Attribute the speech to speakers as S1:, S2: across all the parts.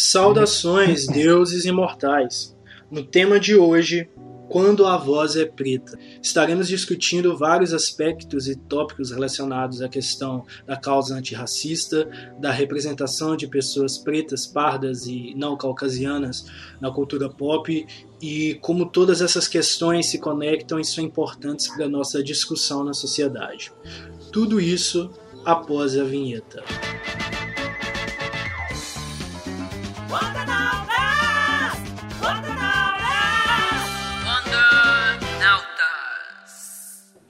S1: Saudações, deuses imortais! No tema de hoje, quando a voz é preta. Estaremos discutindo vários aspectos e tópicos relacionados à questão da causa antirracista, da representação de pessoas pretas, pardas e não caucasianas na cultura pop e como todas essas questões se conectam e são importantes para a nossa discussão na sociedade. Tudo isso após a vinheta.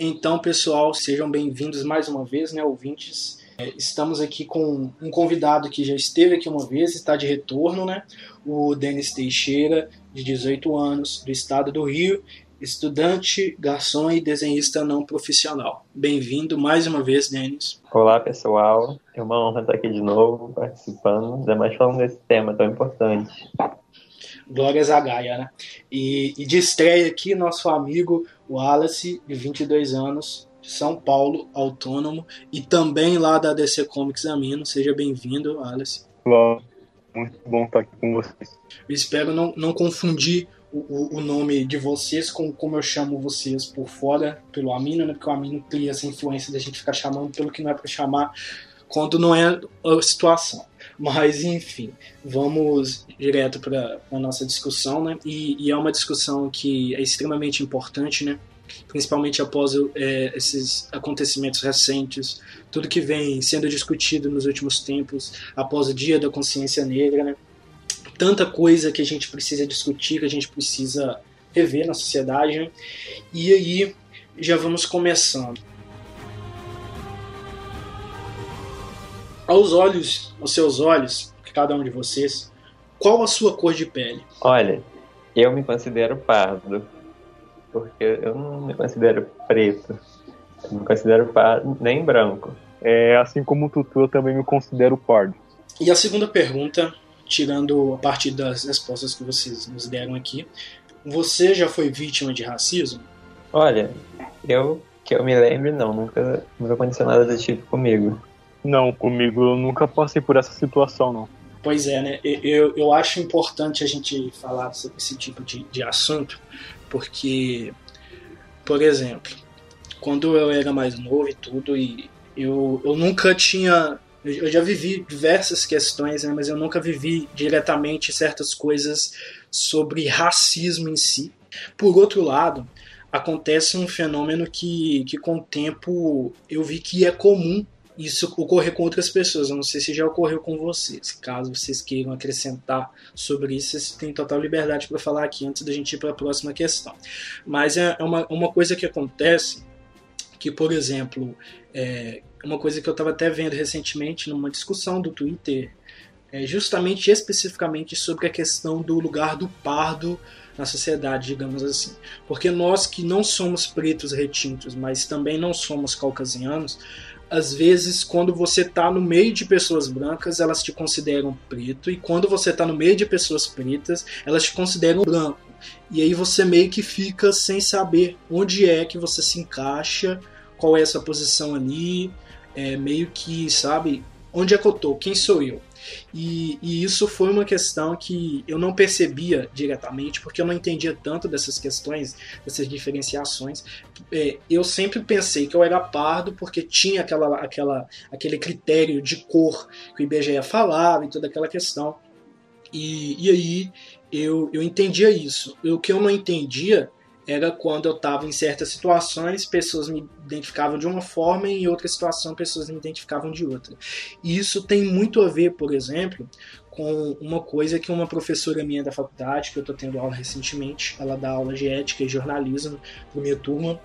S1: Então, pessoal, sejam bem-vindos mais uma vez, né, ouvintes. É, estamos aqui com um convidado que já esteve aqui uma vez, está de retorno, né? O Denis Teixeira, de 18 anos, do estado do Rio, estudante, garçom e desenhista não profissional. Bem-vindo mais uma vez, Denis.
S2: Olá, pessoal. É uma honra estar aqui de novo, participando, ainda mais falando desse tema tão importante.
S1: Glórias a Gaia, né? E, e de estreia aqui, nosso amigo Wallace, de 22 anos, de São Paulo, autônomo, e também lá da DC Comics Amino. Seja bem-vindo, Wallace.
S3: Olá, muito bom estar aqui com vocês.
S1: Eu espero não, não confundir o, o, nome de vocês com como eu chamo vocês por fora, pelo Amino, né? Porque o Amino cria essa influência da gente ficar chamando pelo que não é para chamar quando não é a situação. Mas, enfim, vamos direto para a nossa discussão, né? E, e, é uma discussão que é extremamente importante, né? Principalmente após é, esses acontecimentos recentes, tudo que vem sendo discutido nos últimos tempos, após o Dia da Consciência Negra, né? Tanta coisa que a gente precisa discutir, que a gente precisa rever na sociedade, né? E aí já vamos começando. Aos olhos, aos seus olhos, cada um de vocês, qual a sua cor de pele?
S2: Olha, eu me considero pardo, porque eu não me considero preto, eu me considero pardo nem branco.
S3: É, assim como o Tutu, eu também me considero pardo.
S1: E a segunda pergunta, tirando a partir das respostas que vocês nos deram aqui, você já foi vítima de racismo?
S2: Olha, eu que eu me lembre, não, nunca, nunca aconteceu nada do tipo comigo.
S3: Não, comigo eu nunca passei por essa situação, não.
S1: Pois é, né? Eu, eu acho importante a gente falar sobre esse tipo de, de assunto, porque, por exemplo, quando eu era mais novo e tudo, e eu, eu nunca tinha. Eu já vivi diversas questões, né, mas eu nunca vivi diretamente certas coisas sobre racismo em si. Por outro lado, acontece um fenômeno que, que com o tempo eu vi que é comum isso ocorrer com outras pessoas. Eu não sei se já ocorreu com vocês. Caso vocês queiram acrescentar sobre isso, vocês têm total liberdade para falar aqui antes da gente ir para a próxima questão. Mas é, é uma, uma coisa que acontece que, por exemplo, é uma coisa que eu estava até vendo recentemente numa discussão do Twitter, é justamente especificamente sobre a questão do lugar do pardo na sociedade, digamos assim. Porque nós que não somos pretos retintos, mas também não somos caucasianos, às vezes, quando você está no meio de pessoas brancas, elas te consideram preto, e quando você está no meio de pessoas pretas, elas te consideram branco. E aí você meio que fica sem saber onde é que você se encaixa, qual é essa posição ali, é meio que, sabe, onde é que eu tô, quem sou eu? E, e, isso foi uma questão que eu não percebia diretamente, porque eu não entendia tanto dessas questões, dessas diferenciações. É, eu sempre pensei que eu era pardo porque tinha aquela, aquela, aquele critério de cor que o IBGE falava e toda aquela questão. E, e aí eu, eu entendia isso. O que eu não entendia era quando eu estava em certas situações, pessoas me identificavam de uma forma e em outra situação pessoas me identificavam de outra. E isso tem muito a ver, por exemplo, com uma coisa que uma professora minha da faculdade, que eu estou tendo aula recentemente, ela dá aula de ética e jornalismo para minha turma,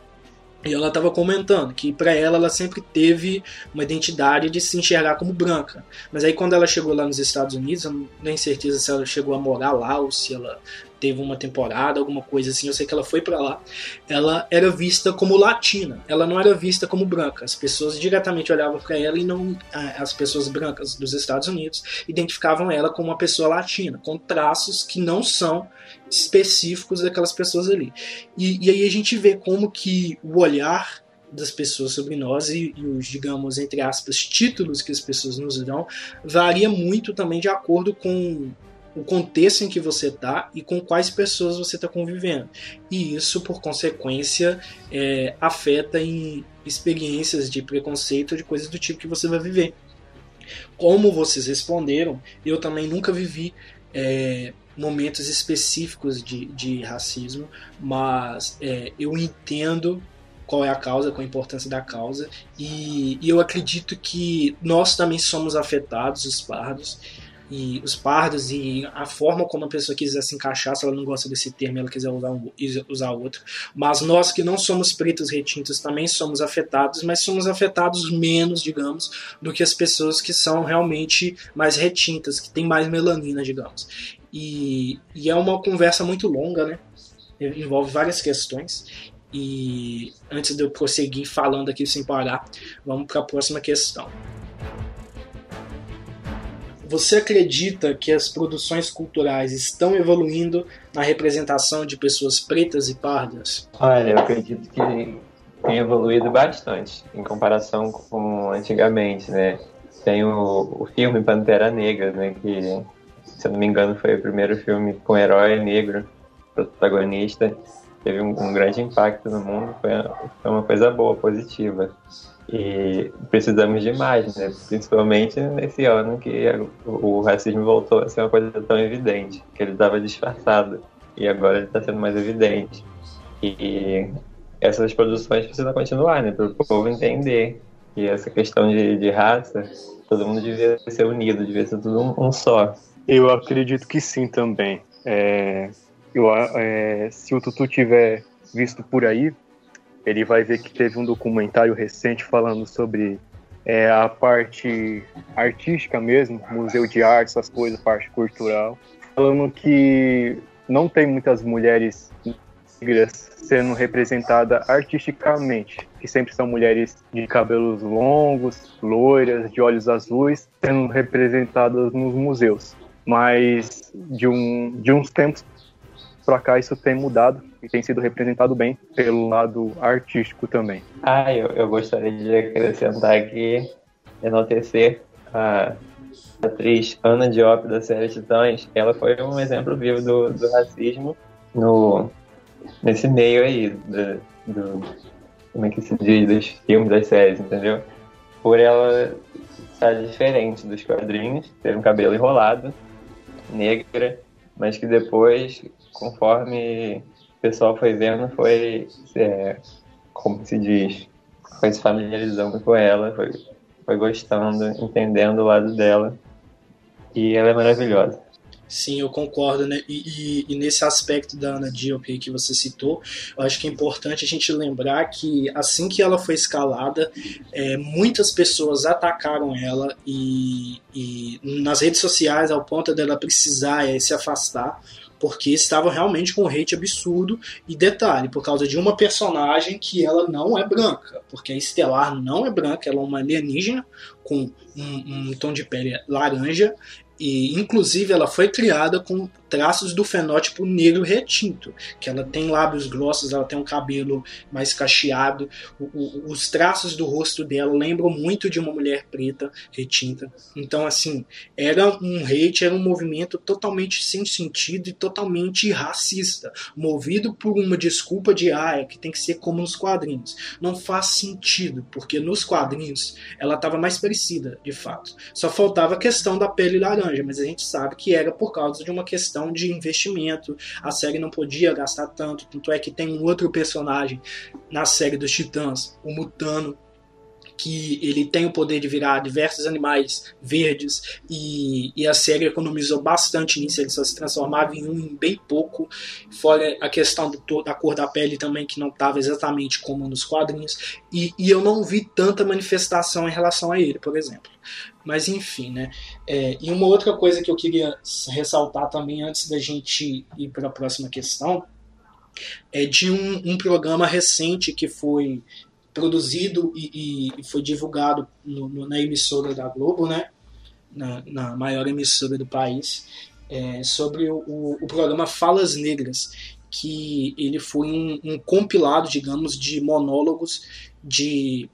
S1: e ela estava comentando que para ela ela sempre teve uma identidade de se enxergar como branca. Mas aí quando ela chegou lá nos Estados Unidos, eu não tenho certeza se ela chegou a morar lá ou se ela teve uma temporada, alguma coisa assim, eu sei que ela foi para lá. Ela era vista como latina, ela não era vista como branca. As pessoas diretamente olhavam para ela e não as pessoas brancas dos Estados Unidos identificavam ela como uma pessoa latina, com traços que não são específicos daquelas pessoas ali. E, e aí a gente vê como que o olhar das pessoas sobre nós e, e, os, digamos, entre aspas, títulos que as pessoas nos dão varia muito também de acordo com o contexto em que você está e com quais pessoas você está convivendo. E isso, por consequência, é, afeta em experiências de preconceito, de coisas do tipo que você vai viver. Como vocês responderam, eu também nunca vivi é, momentos específicos de, de racismo, mas é, eu entendo qual é a causa, qual a importância da causa, e, e eu acredito que nós também somos afetados, os pardos, e os pardos e a forma como a pessoa quiser se encaixar, se ela não gosta desse termo, ela quiser usar, um, usar outro. Mas nós que não somos pretos retintos também somos afetados, mas somos afetados menos, digamos, do que as pessoas que são realmente mais retintas, que têm mais melanina, digamos. E, e é uma conversa muito longa, né? Envolve várias questões. E antes de eu prosseguir falando aqui sem parar, vamos para a próxima questão. Você acredita que as produções culturais estão evoluindo na representação de pessoas pretas e pardas?
S2: Olha, eu acredito que tem evoluído bastante em comparação com antigamente, né? Tem o, o filme Pantera Negra, né? Que, se eu não me engano, foi o primeiro filme com herói negro protagonista. Teve um, um grande impacto no mundo, foi, foi uma coisa boa, positiva. E precisamos de mais, né? principalmente nesse ano que o racismo voltou a ser uma coisa tão evidente, que ele estava disfarçado e agora ele está sendo mais evidente. E essas produções precisam continuar, né? para o povo entender que essa questão de, de raça, todo mundo devia ser unido, devia ser tudo um, um só.
S3: Eu acredito que sim também. É, eu, é, se o Tutu tiver visto por aí, ele vai ver que teve um documentário recente falando sobre é, a parte artística mesmo, museu de arte, essas coisas, parte cultural, falando que não tem muitas mulheres negras sendo representadas artisticamente, que sempre são mulheres de cabelos longos, loiras, de olhos azuis, sendo representadas nos museus. Mas de, um, de uns tempos para cá isso tem mudado e tem sido representado bem pelo lado artístico também.
S2: Ah, eu, eu gostaria de acrescentar aqui, enaltecer a atriz Ana Diop da série Titãs. Ela foi um exemplo vivo do, do racismo no, nesse meio aí, do, do, como é que se diz, dos filmes, das séries, entendeu? Por ela estar diferente dos quadrinhos, ter um cabelo enrolado, negra, mas que depois conforme o pessoal foi vendo, foi, é, como se diz, foi se familiarizando com ela, foi, foi gostando, entendendo o lado dela. E ela é maravilhosa.
S1: Sim, eu concordo, né? E, e, e, nesse aspecto da Ana Diop que você citou, eu acho que é importante a gente lembrar que assim que ela foi escalada, é, muitas pessoas atacaram ela e, e, nas redes sociais ao ponto dela precisar é, se afastar porque estava realmente com um hate absurdo. E detalhe, por causa de uma personagem que ela não é branca, porque a Estelar não é branca, ela é uma alienígena com um, um tom de pele laranja e inclusive ela foi criada com traços do fenótipo negro retinto, que ela tem lábios grossos, ela tem um cabelo mais cacheado, o, o, os traços do rosto dela lembram muito de uma mulher preta retinta. Então, assim, era um hate, era um movimento totalmente sem sentido e totalmente racista, movido por uma desculpa de ah, é que tem que ser como nos quadrinhos. Não faz sentido, porque nos quadrinhos ela estava mais parecida, de fato. Só faltava a questão da pele laranja, mas a gente sabe que era por causa de uma questão questão de investimento. A série não podia gastar tanto, tanto é que tem um outro personagem na série dos Titãs, o Mutano, que ele tem o poder de virar diversos animais verdes e, e, a série economizou bastante nisso, ele só se transformava em um em bem pouco, fora a questão do, da cor da pele também que não estava exatamente como nos quadrinhos e, e, eu não vi tanta manifestação em relação a ele, por exemplo. Mas enfim, né? É, e uma outra coisa que eu queria ressaltar também antes da gente ir para a próxima questão é de um, um, programa recente que foi produzido e, e foi divulgado no, no, na emissora da Globo, né? Na, na maior emissora do país, é, sobre o, o, programa Falas Negras, que ele foi um, um compilado, digamos, de monólogos de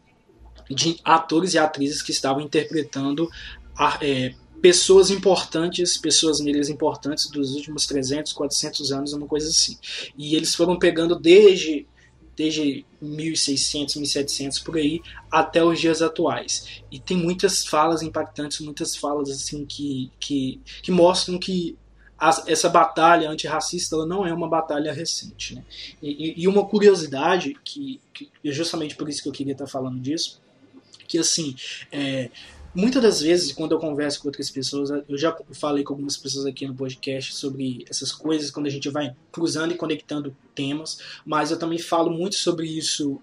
S1: de atores e atrizes que estavam interpretando a, é, pessoas importantes, pessoas negras importantes dos últimos 300, 400 anos, uma coisa assim. E eles foram pegando desde desde 1600, 1700 por aí até os dias atuais. E tem muitas falas impactantes, muitas falas assim que que, que mostram que essa batalha antirracista ela não é uma batalha recente. Né? E, e, uma curiosidade, que, que é justamente por isso que eu queria estar falando disso, que assim, é, muitas das vezes, quando eu converso com outras pessoas, eu já falei com algumas pessoas aqui no podcast sobre essas coisas, quando a gente vai cruzando e conectando temas, mas eu também falo muito sobre isso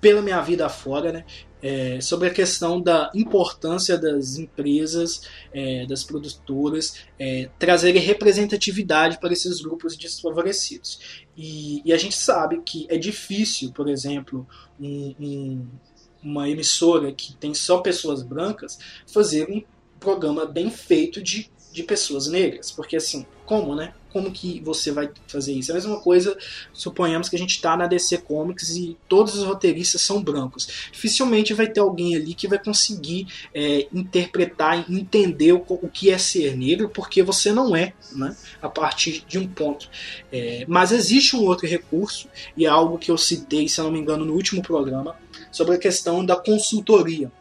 S1: pela minha vida fora, né? É, sobre a questão da importância das empresas, é, das produtoras, é, trazerem representatividade para esses grupos desfavorecidos. E, e, a gente sabe que é difícil, por exemplo, um, um, uma emissora que tem só pessoas brancas fazer um programa bem feito de, de pessoas negras. Porque assim, como, né? Como que você vai fazer isso? É a mesma coisa, suponhamos que a gente está na DC Comics e todos os roteiristas são brancos. Dificilmente vai ter alguém ali que vai conseguir é, interpretar, entender o, o, que é ser negro, porque você não é, né? A partir de um ponto. É, mas existe um outro recurso, e é algo que eu citei, se eu não me engano, no último programa, sobre a questão da consultoria.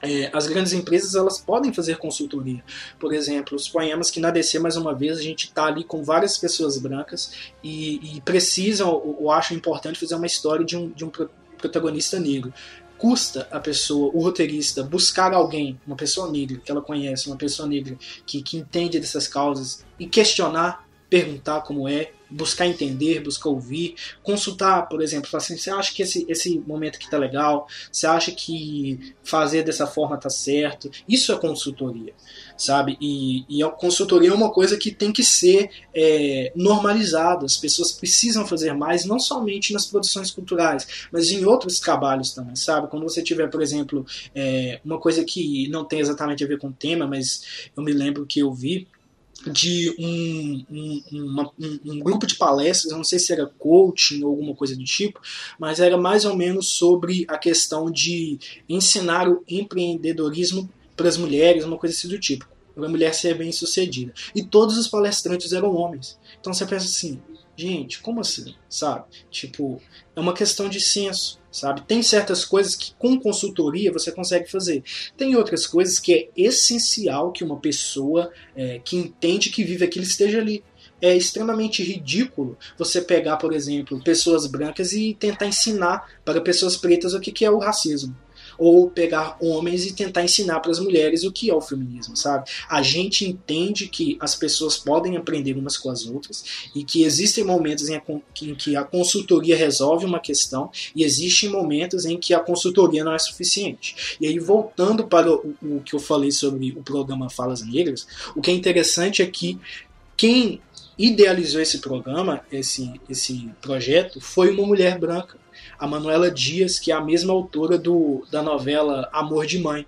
S1: É, as grandes empresas elas podem fazer consultoria. Por exemplo, suponhamos que na DC, mais uma vez, a gente está ali com várias pessoas brancas e, e precisam, ou acham importante, fazer uma história de um, de um protagonista negro. Custa a pessoa, o roteirista, buscar alguém, uma pessoa negra que ela conhece, uma pessoa negra que, que entende dessas causas e questionar, perguntar como é, buscar entender, buscar ouvir, consultar, por exemplo, assim, você acha que esse, esse momento aqui tá legal? Você acha que fazer dessa forma tá certo? Isso é consultoria, sabe? E, e a consultoria é uma coisa que tem que ser é, normalizada. As pessoas precisam fazer mais, não somente nas produções culturais, mas em outros trabalhos também, sabe? Quando você tiver, por exemplo, é, uma coisa que não tem exatamente a ver com o tema, mas eu me lembro que eu vi de um, um, uma, um, um, grupo de palestras, não sei se era coaching ou alguma coisa do tipo, mas era mais ou menos sobre a questão de ensinar o empreendedorismo para as mulheres, uma coisa assim do tipo, para a mulher ser bem sucedida. E todos os palestrantes eram homens. Então você pensa assim, gente, como assim? Sabe? Tipo, é uma questão de senso sabe? Tem certas coisas que com consultoria você consegue fazer. Tem outras coisas que é essencial que uma pessoa é, que entende que vive aquilo esteja ali. É extremamente ridículo você pegar, por exemplo, pessoas brancas e tentar ensinar para pessoas pretas o que é o racismo ou pegar homens e tentar ensinar para as mulheres o que é o feminismo, sabe? A gente entende que as pessoas podem aprender umas com as outras e que existem momentos em, que a consultoria resolve uma questão e existem momentos em que a consultoria não é suficiente. E aí, voltando para o, o que eu falei sobre o programa Falas Negras, o que é interessante é que quem idealizou esse programa, esse, esse projeto, foi uma mulher branca a Manuela Dias, que é a mesma autora do, da novela Amor de Mãe,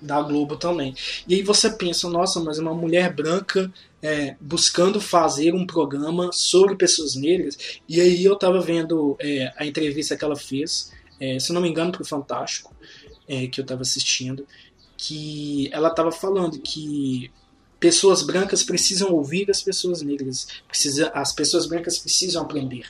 S1: da Globo também. E aí você pensa, nossa, mas uma mulher branca é, buscando fazer um programa sobre pessoas negras. E aí eu estava vendo é, a entrevista que ela fez, é, se não me engano, para o Fantástico, é, que eu estava assistindo, que ela estava falando que pessoas brancas precisam ouvir as pessoas negras, precisa, as pessoas brancas precisam aprender.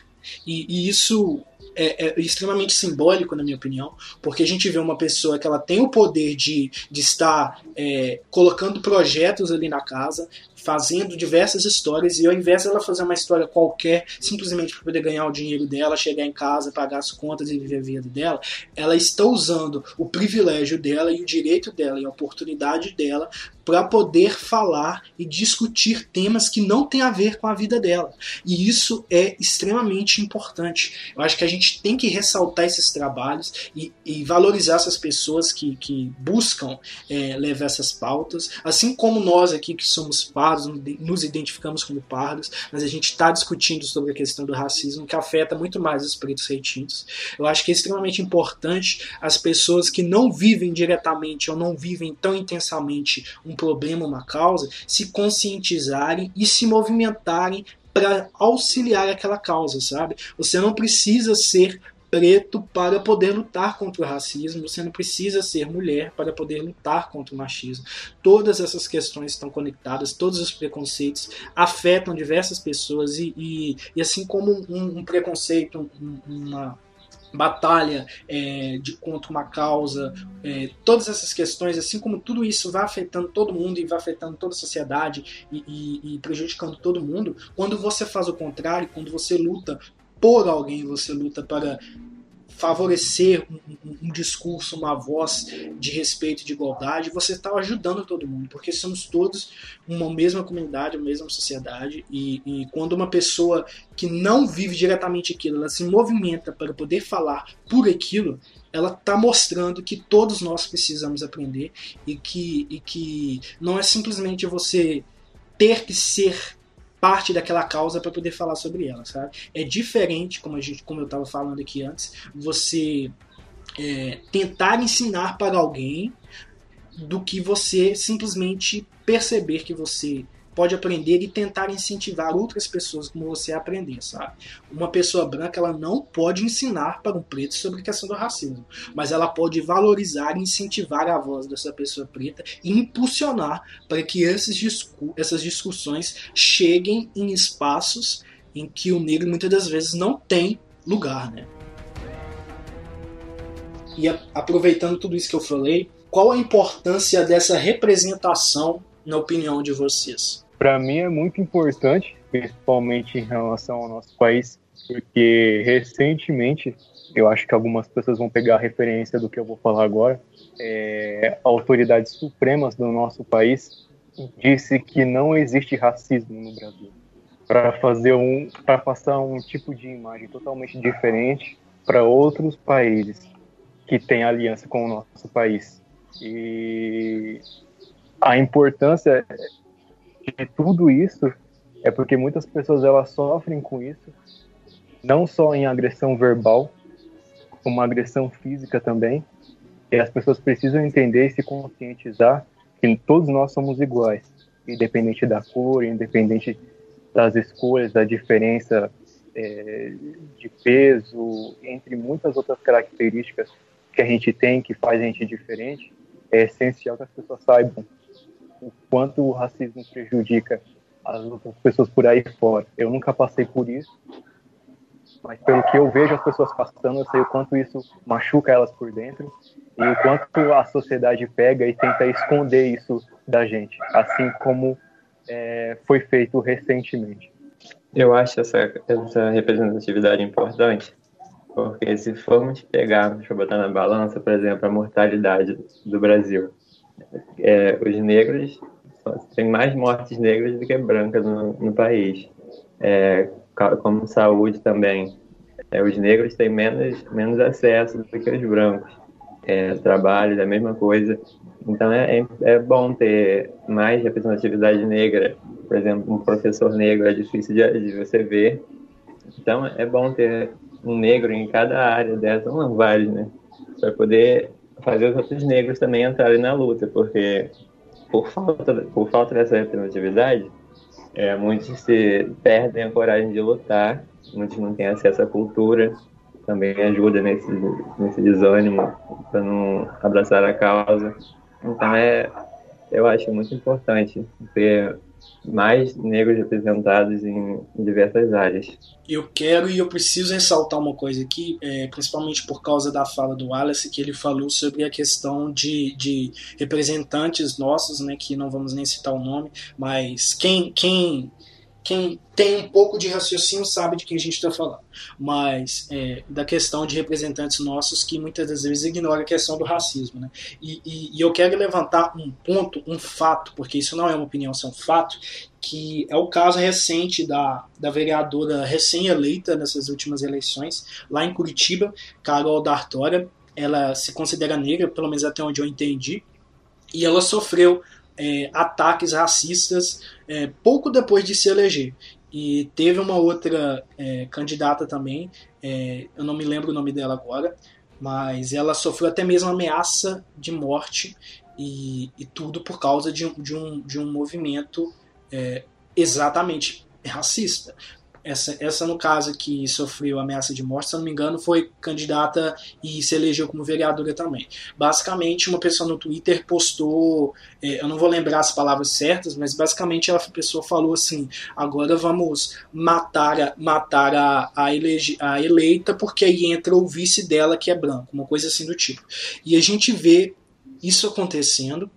S1: E, e isso é, é, extremamente simbólico, na minha opinião, porque a gente vê uma pessoa que ela tem o poder de, de estar é, colocando projetos ali na casa, fazendo diversas histórias e ao invés dela fazer uma história qualquer, simplesmente para poder ganhar o dinheiro dela, chegar em casa, pagar as contas e viver a vida dela, ela está usando o privilégio dela e o direito dela e a oportunidade dela para poder falar e discutir temas que não têm a ver com a vida dela. E isso é extremamente importante. Eu acho que a gente tem que ressaltar esses trabalhos e, e valorizar essas pessoas que, que buscam é, levar essas pautas, assim como nós aqui que somos pardos, nos identificamos como pardos, mas a gente está discutindo sobre a questão do racismo que afeta muito mais os pretos retintos. Eu acho que é extremamente importante as pessoas que não vivem diretamente ou não vivem tão intensamente um problema, uma causa, se conscientizarem e se movimentarem para auxiliar aquela causa, sabe? Você não precisa ser preto para poder lutar contra o racismo, você não precisa ser mulher para poder lutar contra o machismo. Todas essas questões estão conectadas, todos os preconceitos afetam diversas pessoas e, e, e assim como um, um preconceito, um, uma batalha é, de contra uma causa, é, todas essas questões, assim como tudo isso vai afetando todo mundo e vai afetando toda a sociedade e, e, e prejudicando todo mundo, quando você faz o contrário, quando você luta por alguém, você luta para favorecer um, um, discurso, uma voz de respeito de igualdade, você está ajudando todo mundo, porque somos todos uma mesma comunidade, uma mesma sociedade, e, e, quando uma pessoa que não vive diretamente aquilo, ela se movimenta para poder falar por aquilo, ela está mostrando que todos nós precisamos aprender e que, e que não é simplesmente você ter que ser parte daquela causa para poder falar sobre ela, sabe? É diferente, como a gente, como eu estava falando aqui antes, você é, tentar ensinar para alguém do que você simplesmente perceber que você pode aprender e tentar incentivar outras pessoas como você a aprender, sabe? Uma pessoa branca ela não pode ensinar para um preto sobre a questão do racismo, mas ela pode valorizar e incentivar a voz dessa pessoa preta e impulsionar para que esses discu essas discussões cheguem em espaços em que o negro muitas das vezes não tem lugar, né? E aproveitando tudo isso que eu falei, qual a importância dessa representação na opinião de vocês?
S3: Para mim é muito importante, principalmente em relação ao nosso país, porque recentemente, eu acho que algumas pessoas vão pegar a referência do que eu vou falar agora, é, autoridades supremas do nosso país disse que não existe racismo no Brasil. Para fazer um para passar um tipo de imagem totalmente diferente para outros países que têm aliança com o nosso país. E a importância de tudo isso é porque muitas pessoas elas sofrem com isso, não só em agressão verbal, como agressão física também. E as pessoas precisam entender e se conscientizar que todos nós somos iguais, independente da cor, independente das escolhas, da diferença é, de peso, entre muitas outras características que a gente tem que faz a gente diferente. É essencial que as pessoas saibam o quanto o racismo prejudica as outras pessoas por aí fora. Eu nunca passei por isso, mas pelo que eu vejo as pessoas passando, eu sei o quanto isso machuca elas por dentro e o quanto a sociedade pega e tenta esconder isso da gente, assim como é, foi feito recentemente.
S2: Eu acho essa, essa representatividade importante, porque se formos pegar, deixa eu botar na balança, por exemplo, a mortalidade do Brasil, é, os negros tem mais mortes negras do que brancas no, no país. É, como saúde também, é, os negros têm menos, menos acesso do que os brancos. É, trabalho, é a mesma coisa. Então é, é, é bom ter mais representatividade negra. Por exemplo, um professor negro é difícil de, de você ver. Então é bom ter um negro em cada área dessa, não vários, né? Para poder fazer os outros negros também entrarem na luta, porque por falta, por falta dessa representatividade, é, muitos se perdem a coragem de lutar, muitos não têm acesso à cultura, também ajuda nesse, nesse desânimo para não abraçar a causa. Então é, eu acho muito importante ter mais negros representados em, diversas áreas.
S1: Eu quero e eu preciso ressaltar uma coisa aqui, é, principalmente por causa da fala do Wallace, que ele falou sobre a questão de, de representantes nossos, né, que não vamos nem citar o nome, mas quem, quem quem tem um pouco de raciocínio sabe de quem a gente está falando, mas é, da questão de representantes nossos que muitas das vezes ignoram a questão do racismo. Né? E, e, e, eu quero levantar um ponto, um fato, porque isso não é uma opinião, isso é um fato, que é o caso recente da, da vereadora recém-eleita nessas últimas eleições, lá em Curitiba, Carol D'Artora. Ela se considera negra, pelo menos até onde eu entendi, e ela sofreu é, ataques racistas é, pouco depois de se eleger. E teve uma outra é, candidata também, é, eu não me lembro o nome dela agora, mas ela sofreu até mesmo ameaça de morte e, e tudo por causa de, de, um, de um movimento é, exatamente racista. Essa, essa no caso que sofreu ameaça de morte, se não me engano, foi candidata e se elegeu como vereadora também. Basicamente, uma pessoa no Twitter postou, é, eu não vou lembrar as palavras certas, mas basicamente a pessoa falou assim: agora vamos matar a, matar a, a, elege, a eleita, porque aí entra o vice dela que é branco, uma coisa assim do tipo. E a gente vê isso acontecendo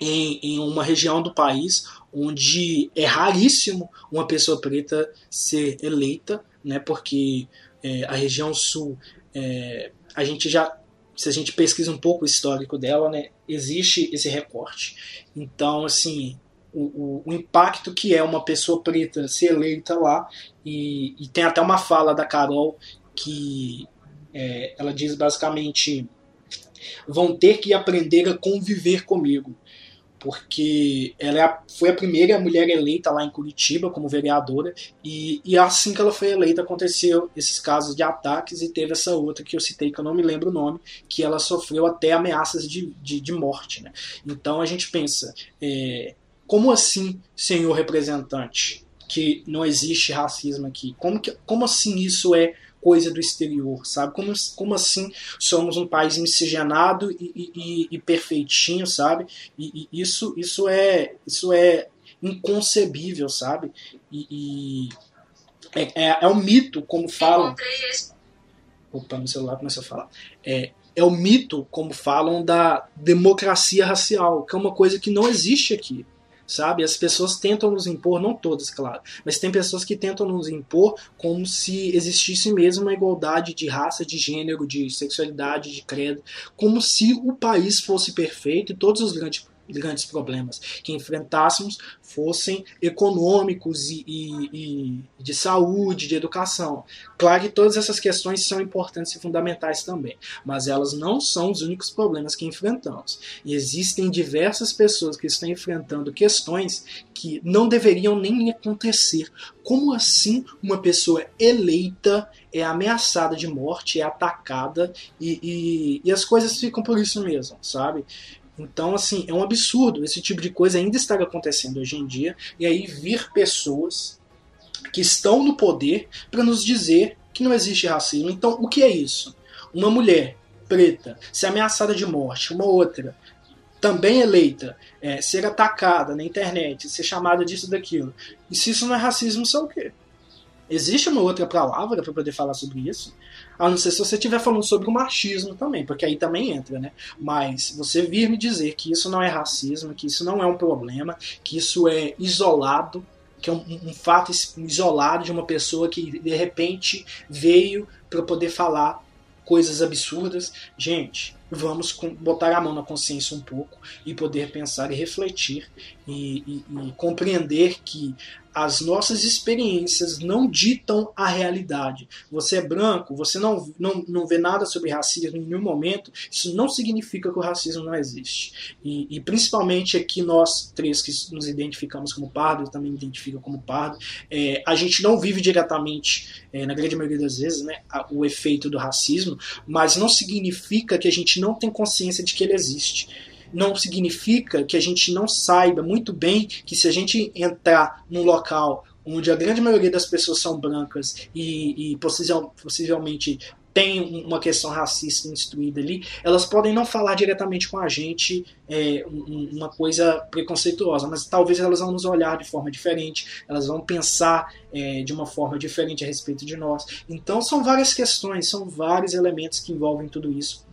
S1: em, em uma região do país onde é raríssimo uma pessoa preta ser eleita, né? Porque é, a região sul, é, a gente já, se a gente pesquisa um pouco o histórico dela, né? Existe esse recorte. Então, assim, o, o, o, impacto que é uma pessoa preta ser eleita lá e, e tem até uma fala da Carol que é, ela diz basicamente vão ter que aprender a conviver comigo porque ela é foi a primeira mulher eleita lá em Curitiba como vereadora, e, e assim que ela foi eleita aconteceu esses casos de ataques e teve essa outra que eu citei, que eu não me lembro o nome, que ela sofreu até ameaças de, de, de morte. Né? Então a gente pensa, é, como assim, senhor representante, que não existe racismo aqui? Como, que, como assim isso é coisa do exterior, sabe? Como, como assim somos um país miscigenado e, e, e perfeitinho, sabe? E, e, isso, isso, é, isso é inconcebível, sabe? E, é, é, é um mito, como falam. Opa, meu celular começou a falar. É, é o mito, como falam, da democracia racial, que é uma coisa que não existe aqui sabe? As pessoas tentam nos impor, não todas, claro, mas tem pessoas que tentam nos impor como se existisse mesmo uma igualdade de raça, de gênero, de sexualidade, de credo, como se o país fosse perfeito e todos os grandes grandes problemas que enfrentássemos fossem econômicos e, e, e, de saúde, de educação. Claro que todas essas questões são importantes e fundamentais também, mas elas não são os únicos problemas que enfrentamos. E existem diversas pessoas que estão enfrentando questões que não deveriam nem acontecer. Como assim uma pessoa eleita é ameaçada de morte, é atacada e, e, e as coisas ficam por isso mesmo, sabe? Então, assim, é um absurdo esse tipo de coisa ainda estar acontecendo hoje em dia, e aí vir pessoas que estão no poder para nos dizer que não existe racismo. Então, o que é isso? Uma mulher preta ser ameaçada de morte, uma outra também eleita, é, ser atacada na internet, ser chamada disso daquilo. E se isso não é racismo, isso é o quê? Existe uma outra palavra para poder falar sobre isso? A não ser se você estiver falando sobre o machismo também, porque aí também entra, né? Mas você vir me dizer que isso não é racismo, que isso não é um problema, que isso é isolado, que é um, um fato isolado de uma pessoa que de repente veio para poder falar coisas absurdas. Gente, vamos botar a mão na consciência um pouco e poder pensar e refletir e, e, e compreender que as nossas experiências não ditam a realidade. Você é branco, você não, não, não vê nada sobre racismo em nenhum momento, isso não significa que o racismo não existe. E, e principalmente aqui nós três que nos identificamos como pardo, eu também me identifico como pardo, é, a gente não vive diretamente, é, na grande maioria das vezes, né, o efeito do racismo, mas não significa que a gente não tem consciência de que ele existe não significa que a gente não saiba muito bem que se a gente entrar num local onde a grande maioria das pessoas são brancas e, e possivelmente tem uma questão racista instruída ali, elas podem não falar diretamente com a gente é, uma coisa preconceituosa, mas talvez elas vão nos olhar de forma diferente, elas vão pensar é, de uma forma diferente a respeito de nós. Então são várias questões, são vários elementos que envolvem tudo isso.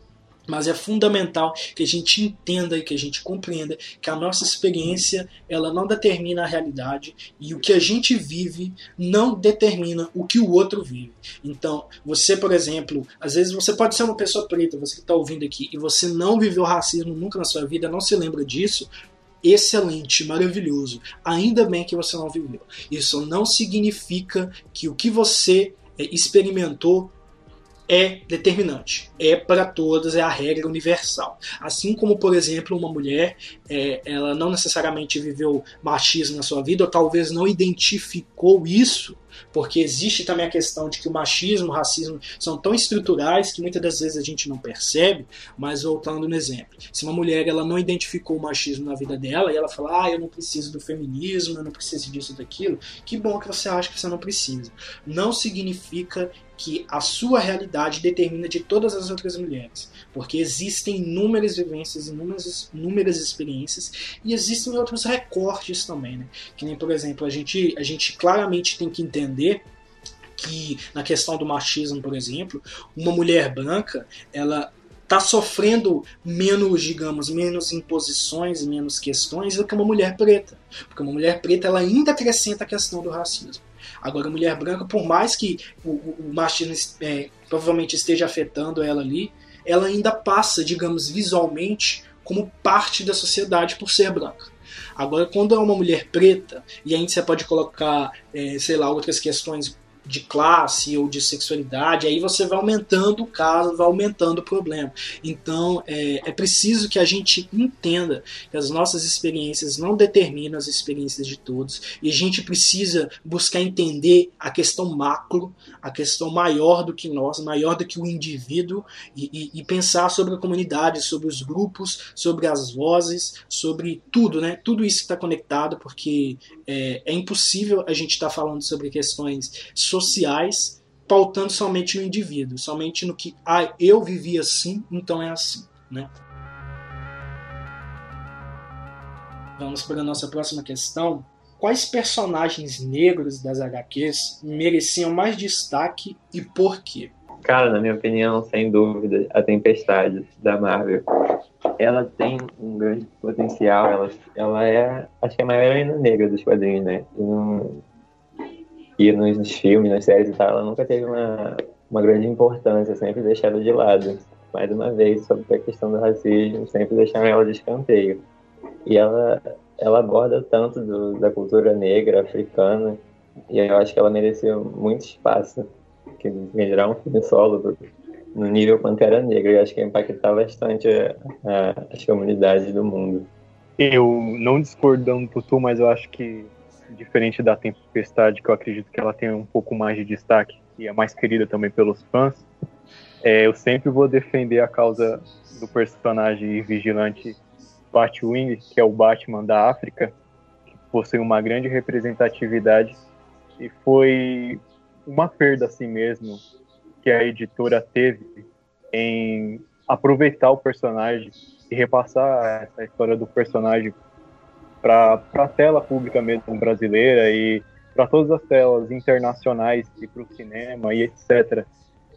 S1: Mas é fundamental que a gente entenda e que a gente compreenda que a nossa experiência ela não determina a realidade e o que a gente vive não determina o que o outro vive. Então, você, por exemplo, às vezes você pode ser uma pessoa preta, você que está ouvindo aqui, e você não viveu racismo nunca na sua vida, não se lembra disso, excelente, maravilhoso. Ainda bem que você não viveu. Isso não significa que o que você eh, experimentou é determinante. É para todas, é a regra universal. Assim como, por exemplo, uma mulher é, ela não necessariamente viveu machismo na sua vida, ou talvez não identificou isso, porque existe também a questão de que o machismo, o racismo são tão estruturais que muitas das vezes a gente não percebe, mas voltando no exemplo, se uma mulher ela não identificou o machismo na vida dela e ela fala, ah, eu não preciso do feminismo, eu não preciso disso, daquilo, que bom que você acha que você não precisa. Não significa que a sua realidade determina de todas as outras mulheres, porque existem inúmeras vivências, inúmeras, inúmeras experiências e existem outros recortes também, né? Que nem, por exemplo, a gente, a gente claramente tem que entender que na questão do machismo, por exemplo, uma mulher branca, ela está sofrendo menos, digamos, menos imposições, menos questões do que uma mulher preta. Porque uma mulher preta ela ainda acrescenta a questão do racismo. Agora, a mulher branca, por mais que o, o machismo é, provavelmente esteja afetando ela ali, ela ainda passa, digamos, visualmente como parte da sociedade por ser branca. Agora, quando é uma mulher preta, e aí você pode colocar, é, sei lá, outras questões de classe ou de sexualidade, aí você vai aumentando o caso, vai aumentando o problema. Então é, é preciso que a gente entenda que as nossas experiências não determinam as experiências de todos e a gente precisa buscar entender a questão macro, a questão maior do que nós, maior do que o indivíduo e, e, e pensar sobre a comunidade, sobre os grupos, sobre as vozes, sobre tudo, né? Tudo isso está conectado porque é, é impossível a gente estar tá falando sobre questões sociais pautando somente no indivíduo, somente no que ah, eu vivi assim, então é assim, né? Vamos para a nossa próxima questão. Quais personagens negros das HQs mereciam mais destaque e por quê?
S2: Cara, na minha opinião, sem dúvida, a Tempestade da Marvel. Ela tem um grande potencial, ela, ela é, acho que é a maior heroína negra dos quadrinhos, né? Não, e nos filmes, nas séries e tal, ela nunca teve uma, uma grande importância, sempre deixada de lado. Mais uma vez, sobre a questão do racismo, sempre deixaram ela de escanteio. E ela, ela aborda tanto do, da cultura negra, africana, e eu acho que ela merecia muito espaço que virar um filme solo no nível Pantera Negra. E acho que ia impactar bastante a, a, as comunidades do mundo.
S3: Eu não discordando do tu, mas eu acho que diferente da Tempestade, que eu acredito que ela tem um pouco mais de destaque e é mais querida também pelos fãs, é, eu sempre vou defender a causa do personagem vigilante Batwing, que é o Batman da África, que possui uma grande representatividade e foi uma perda assim mesmo que a editora teve em aproveitar o personagem e repassar essa história do personagem para a tela pública mesmo brasileira e para todas as telas internacionais e para o cinema e etc.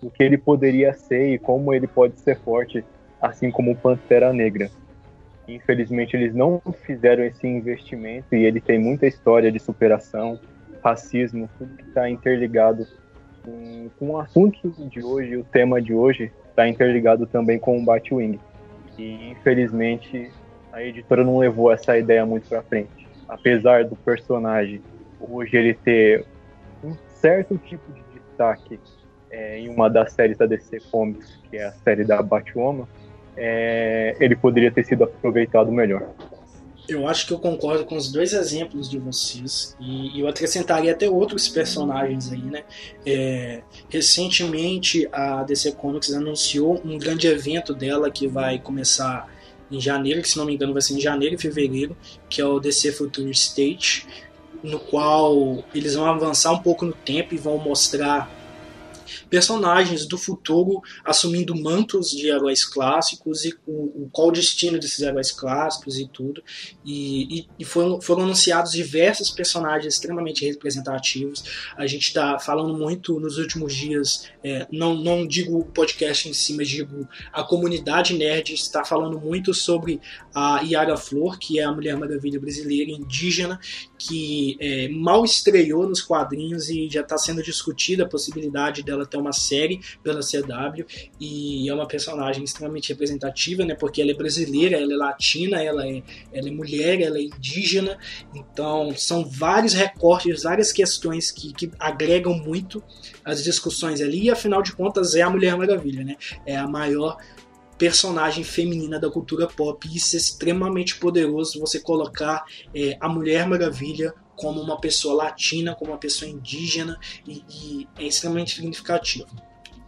S3: O que ele poderia ser e como ele pode ser forte, assim como o Pantera Negra. Infelizmente, eles não fizeram esse investimento e ele tem muita história de superação, racismo, tudo que está interligado com, com, o assunto de hoje, o tema de hoje, está interligado também com o Batwing. E infelizmente a editora não levou essa ideia muito para frente. Apesar do personagem hoje ele ter um certo tipo de destaque é, em uma das séries da DC Comics, que é a série da Batwoman, é, ele poderia ter sido aproveitado melhor
S1: eu acho que eu concordo com os dois exemplos de vocês e, eu acrescentaria até outros personagens aí, né? É, recentemente a DC Comics anunciou um grande evento dela que vai começar em janeiro, que se não me engano vai ser em janeiro e fevereiro, que é o DC Future State, no qual eles vão avançar um pouco no tempo e vão mostrar personagens do futuro assumindo mantos de heróis clássicos e o, qual o destino desses heróis clássicos e tudo. E, e, e foram, foram anunciados diversos personagens extremamente representativos. A gente está falando muito nos últimos dias, é, não, não digo o podcast em si, mas digo a comunidade nerd está falando muito sobre a Yara Flor, que é a Mulher Maravilha brasileira indígena, que é, mal estreou nos quadrinhos e já está sendo discutida a possibilidade dela ter uma série pela CW e é uma personagem extremamente representativa, né? Porque ela é brasileira, ela é latina, ela é, ela é mulher, ela é indígena, então são vários recortes, várias questões que, que agregam muito as discussões ali e afinal de contas é a Mulher Maravilha, né? É a maior personagem feminina da cultura pop. E isso é extremamente poderoso você colocar é, a Mulher Maravilha como uma pessoa latina, como uma pessoa indígena, e, e é extremamente significativo.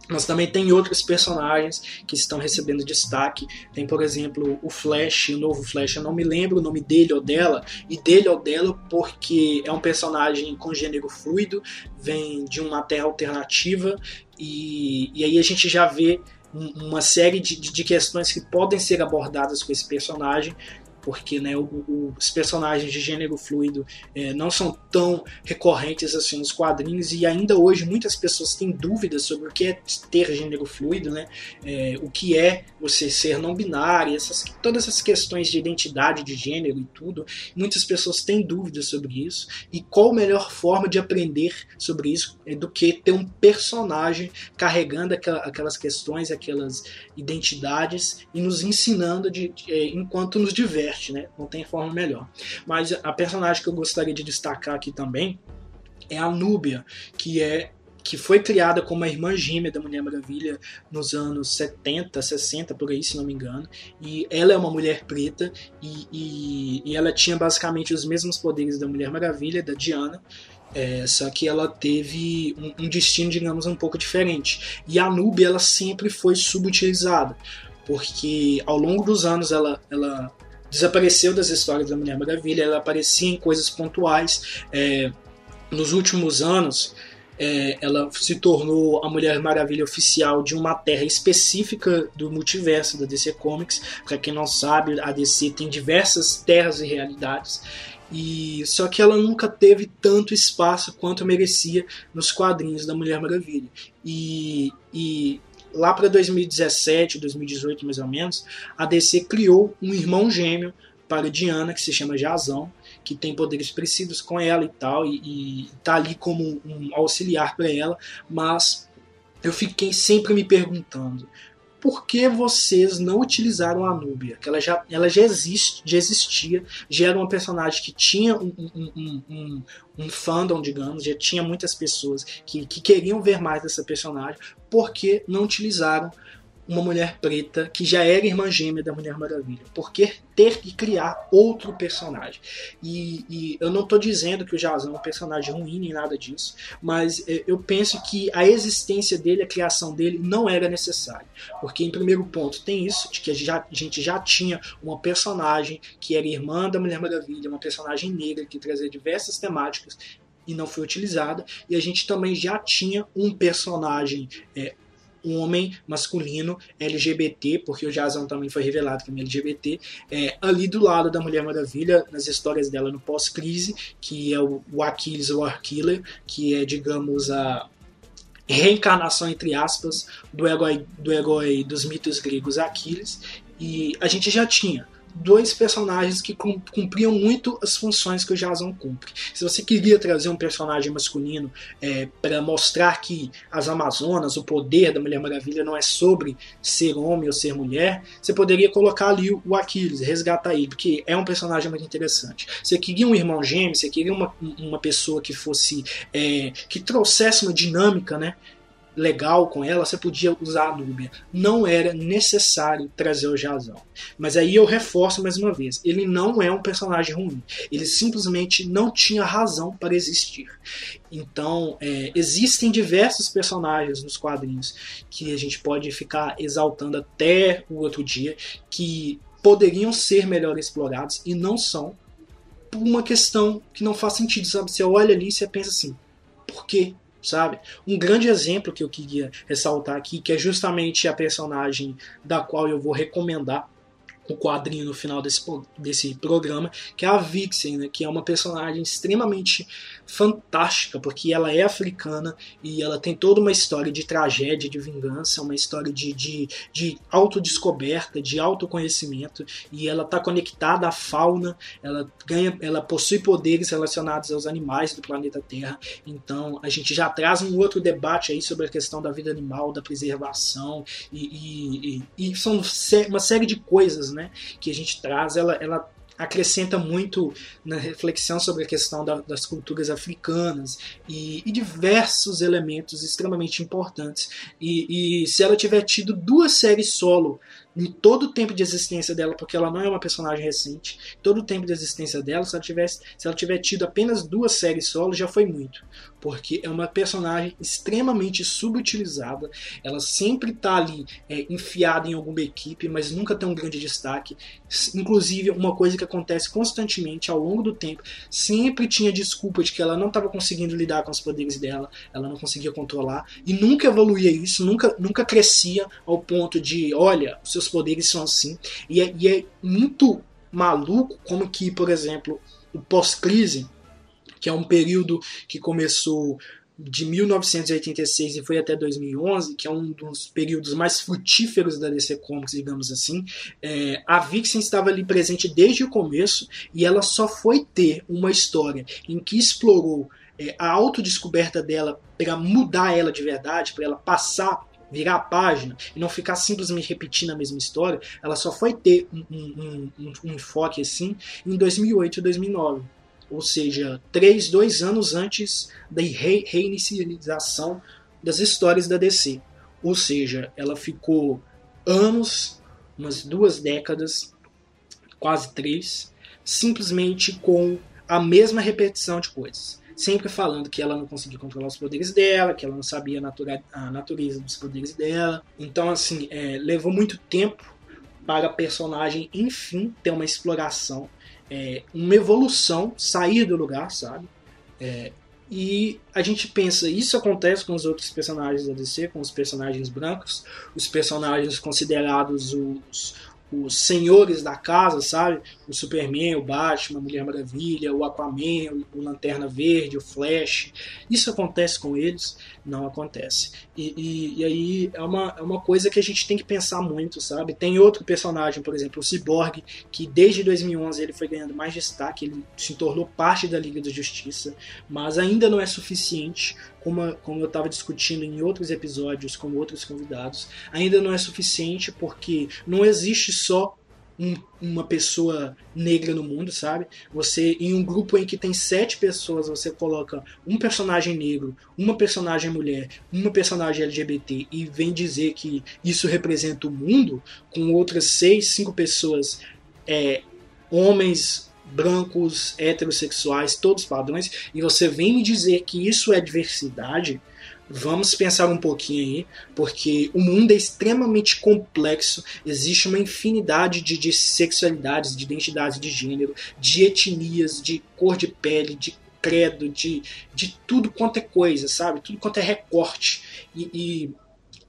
S1: Mas também tem outros personagens que estão recebendo destaque. Tem, por exemplo, o Flash, o novo Flash. Eu não me lembro o nome dele ou dela. E dele ou dela porque é um personagem com gênero fluido, vem de uma terra alternativa. E, e aí a gente já vê uma série de, de, questões que podem ser abordadas com esse personagem, porque né, o, o, os personagens de gênero fluido é, não são tão recorrentes assim nos quadrinhos e ainda hoje muitas pessoas têm dúvidas sobre o que é ter gênero fluido, né, é, o que é você ser não binário, essas, todas essas questões de identidade de gênero e tudo. Muitas pessoas têm dúvidas sobre isso e qual a melhor forma de aprender sobre isso é do que ter um personagem carregando aquela, aquelas questões, aquelas identidades e nos ensinando de, de, é, enquanto nos diverte né? Não tem forma melhor. Mas a personagem que eu gostaria de destacar aqui também é a Núbia, que é que foi criada como a irmã gêmea da Mulher Maravilha nos anos 70, 60, por aí, se não me engano. E ela é uma mulher preta e, e, e ela tinha basicamente os mesmos poderes da Mulher Maravilha, da Diana. É, só que ela teve um, um, destino, digamos, um pouco diferente. E a Núbia, ela sempre foi subutilizada, porque ao longo dos anos ela, ela desapareceu das histórias da Mulher Maravilha, ela aparecia em coisas pontuais. É, nos últimos anos, é, ela se tornou a Mulher Maravilha oficial de uma terra específica do multiverso da DC Comics. Para quem não sabe, a DC tem diversas terras e realidades. E só que ela nunca teve tanto espaço quanto merecia nos quadrinhos da Mulher Maravilha. E, e lá para 2017, 2018 mais ou menos, a DC criou um irmão gêmeo para Diana que se chama Jazão, que tem poderes parecidos com ela e tal, e, e tá ali como um auxiliar para ela, mas eu fiquei sempre me perguntando por que vocês não utilizaram a Núbia? Que ela já, ela já, existe, já existia, já era uma personagem que tinha um, um, um, um, fandom, digamos, já tinha muitas pessoas que, que queriam ver mais dessa personagem. Por que não utilizaram uma mulher preta que já era irmã gêmea da Mulher Maravilha. Por que ter que criar outro personagem? E, e eu não estou dizendo que o Jazão é um personagem ruim nem nada disso, mas é, eu penso que a existência dele, a criação dele, não era necessária. Porque, em primeiro ponto, tem isso, de que a gente já, tinha uma personagem que era irmã da Mulher Maravilha, uma personagem negra que trazia diversas temáticas e não foi utilizada. E a gente também já tinha um personagem é, homem masculino LGBT, porque o Jason também foi revelado como LGBT, é, ali do lado da Mulher Maravilha, nas histórias dela no pós-crise, que é o, o Aquiles War Killer, que é, digamos, a reencarnação, entre aspas, do herói, do herói dos mitos gregos Aquiles, e a gente já tinha dois personagens que cumpriam muito as funções que o Jason cumpre. Se você queria trazer um personagem masculino é, para mostrar que as Amazonas, o poder da Mulher Maravilha não é sobre ser homem ou ser mulher, você poderia colocar ali o Aquiles, resgatar ele, porque é um personagem muito interessante. Você queria um irmão gêmeo, você queria uma, uma pessoa que fosse. É, que trouxesse uma dinâmica, né? Legal com ela, você podia usar a Núbia. Não era necessário trazer o Jazão. Mas aí eu reforço mais uma vez: ele não é um personagem ruim. Ele simplesmente não tinha razão para existir. Então, é, existem diversos personagens nos quadrinhos que a gente pode ficar exaltando até o outro dia, que poderiam ser melhor explorados e não são, por uma questão que não faz sentido, sabe? Você olha ali e você pensa assim: por quê? Sabe? Um grande exemplo que eu queria ressaltar aqui, que é justamente a personagem da qual eu vou recomendar o quadrinho no final desse, desse programa, que é a Vixen, né, que é uma personagem extremamente fantástica, porque ela é africana e ela tem toda uma história de tragédia, de vingança, uma história de, de, de autodescoberta, de autoconhecimento, e ela está conectada à fauna, ela ganha, ela possui poderes relacionados aos animais do planeta Terra, então a gente já traz um outro debate aí sobre a questão da vida animal, da preservação, e, e, e, e são uma série de coisas, né? que a gente traz, ela, ela acrescenta muito na reflexão sobre a questão da, das culturas africanas e, e, diversos elementos extremamente importantes. E, e, se ela tiver tido duas séries solo em todo o tempo de existência dela, porque ela não é uma personagem recente, todo o tempo de existência dela, se ela, tivesse, se ela tiver tido apenas duas séries solo, já foi muito. Porque é uma personagem extremamente subutilizada, ela sempre está ali é, enfiada em alguma equipe, mas nunca tem um grande destaque. Inclusive, uma coisa que acontece constantemente ao longo do tempo, sempre tinha desculpa de que ela não estava conseguindo lidar com os poderes dela, ela não conseguia controlar, e nunca evoluía isso, nunca, nunca crescia ao ponto de, olha, seus poderes são assim. E é, e é muito maluco como que, por exemplo, o pós-crise, que é um período que começou de 1986 e foi até 2011, que é um dos períodos mais frutíferos da DC Comics, digamos assim, é, a Vixen estava ali presente desde o começo e ela só foi ter uma história em que explorou é, a autodescoberta dela para mudar ela de verdade, para ela passar virar a página e não ficar simplesmente repetindo a mesma história, ela só foi ter um, um, um, um enfoque assim em 2008 e 2009. Ou seja, três, dois anos antes da re reinicialização das histórias da DC. Ou seja, ela ficou anos, umas duas décadas, quase três, simplesmente com a mesma repetição de coisas sempre falando que ela não conseguia controlar os poderes dela, que ela não sabia a, natura, a natureza dos poderes dela. Então, assim, é, levou muito tempo para a personagem, enfim, ter uma exploração, é, uma evolução, sair do lugar, sabe? É, e a gente pensa, isso acontece com os outros personagens da DC, com os personagens brancos, os personagens considerados os, os senhores da casa, sabe? O Superman, o Batman, a Mulher Maravilha, o Aquaman, o Lanterna Verde, o Flash. Isso acontece com eles? Não acontece. E, e, e, aí é uma, é uma coisa que a gente tem que pensar muito, sabe? Tem outro personagem, por exemplo, o Cyborg, que desde 2011 ele foi ganhando mais destaque, ele se tornou parte da Liga da Justiça, mas ainda não é suficiente como, como eu estava discutindo em outros episódios com outros convidados, ainda não é suficiente porque não existe só um, uma pessoa negra no mundo, sabe? Você, em um grupo em que tem sete pessoas, você coloca um personagem negro, uma personagem mulher, uma personagem LGBT e vem dizer que isso representa o mundo, com outras seis, cinco pessoas, é, homens brancos, heterossexuais, todos padrões, e você vem me dizer que isso é diversidade, vamos pensar um pouquinho aí, porque o mundo é extremamente complexo, existe uma infinidade de, de sexualidades, de identidades de gênero, de etnias, de cor de pele, de credo, de, de tudo quanto é coisa, sabe? Tudo quanto é recorte. E, e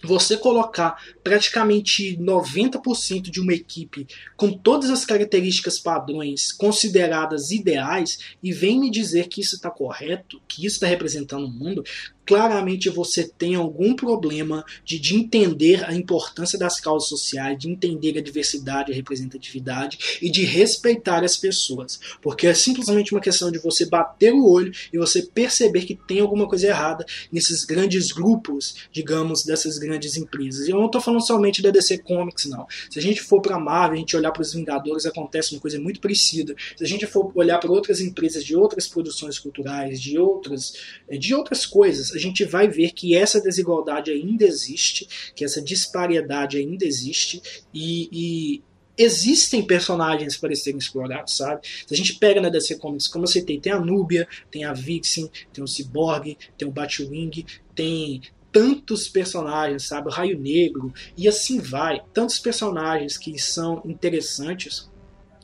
S1: você colocar praticamente 90% de uma equipe com todas as características padrões consideradas ideais e vem me dizer que isso está correto, que isso está representando o mundo, claramente você tem algum problema de, de entender a importância das causas sociais, de entender a diversidade, a representatividade e de respeitar as pessoas. Porque é simplesmente uma questão de você bater o olho e você perceber que tem alguma coisa errada nesses grandes grupos, digamos, dessas grandes empresas. E eu não estou falando somente da DC Comics, não. Se a gente for para Marvel, a gente olhar para os Vingadores, acontece uma coisa muito parecida. Se a gente for olhar para outras empresas de outras produções culturais, de outras, de outras coisas, gente vai ver que essa desigualdade ainda existe, que essa disparidade ainda existe e, e existem personagens para serem explorados, sabe? Se a gente pega na DC Comics, como eu citei, tem a Núbia, tem a Vixen, tem o Cyborg, tem o Batwing, tem tantos personagens, sabe? O Raio Negro, e assim vai. Tantos personagens que são interessantes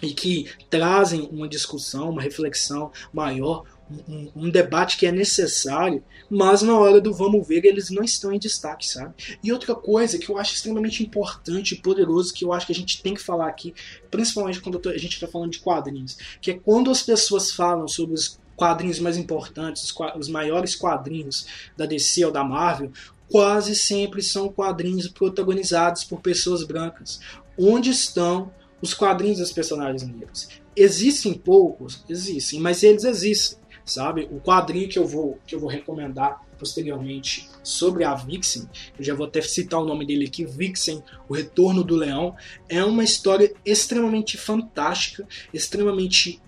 S1: e que trazem uma discussão, uma reflexão maior um, um, debate que é necessário, mas na hora do vamos ver eles não estão em destaque, sabe? E outra coisa que eu acho extremamente importante e poderoso, que eu acho que a gente tem que falar aqui, principalmente quando a gente está falando de quadrinhos, que é quando as pessoas falam sobre os quadrinhos mais importantes, os maiores quadrinhos da DC ou da Marvel, quase sempre são quadrinhos protagonizados por pessoas brancas. Onde estão os quadrinhos dos personagens negros? Existem poucos? Existem, mas eles existem sabe? O quadrinho que eu vou, que eu vou recomendar posteriormente sobre a Vixen, eu já vou até citar o nome dele aqui, Vixen, O Retorno do Leão, é uma história extremamente fantástica, extremamente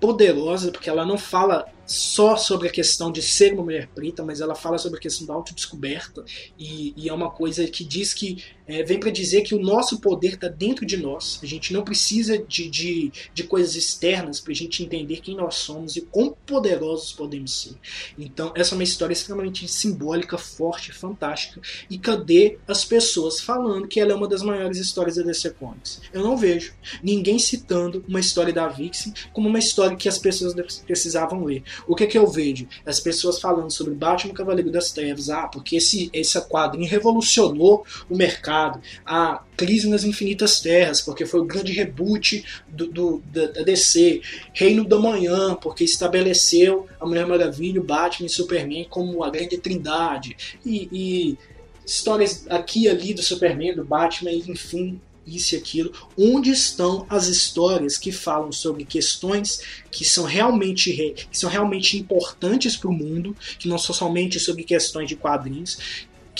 S1: poderosa, porque ela não fala só sobre a questão de ser uma mulher preta, mas ela fala sobre a questão da autodescoberta e, e é uma coisa que diz que é, vem para dizer que o nosso poder está dentro de nós. A gente não precisa de, de, de coisas externas para a gente entender quem nós somos e quão poderosos podemos ser. Então, essa é uma história extremamente simbólica, forte, fantástica. E cadê as pessoas falando que ela é uma das maiores histórias da DC Comics? Eu não vejo ninguém citando uma história da Vixen como uma história que as pessoas precisavam ler. O que que eu vejo? As pessoas falando sobre Batman Cavaleiro das Trevas. Ah, porque esse, esse quadrinho revolucionou o mercado a Crise nas Infinitas Terras, porque foi o grande reboot do, do da, da, DC, Reino da Manhã, porque estabeleceu a Mulher Maravilha, o Batman e Superman como a grande trindade, e, e histórias aqui e ali do Superman, do Batman, enfim, isso e aquilo. Onde estão as histórias que falam sobre questões que são realmente, que são realmente importantes para o mundo, que não são somente sobre questões de quadrinhos,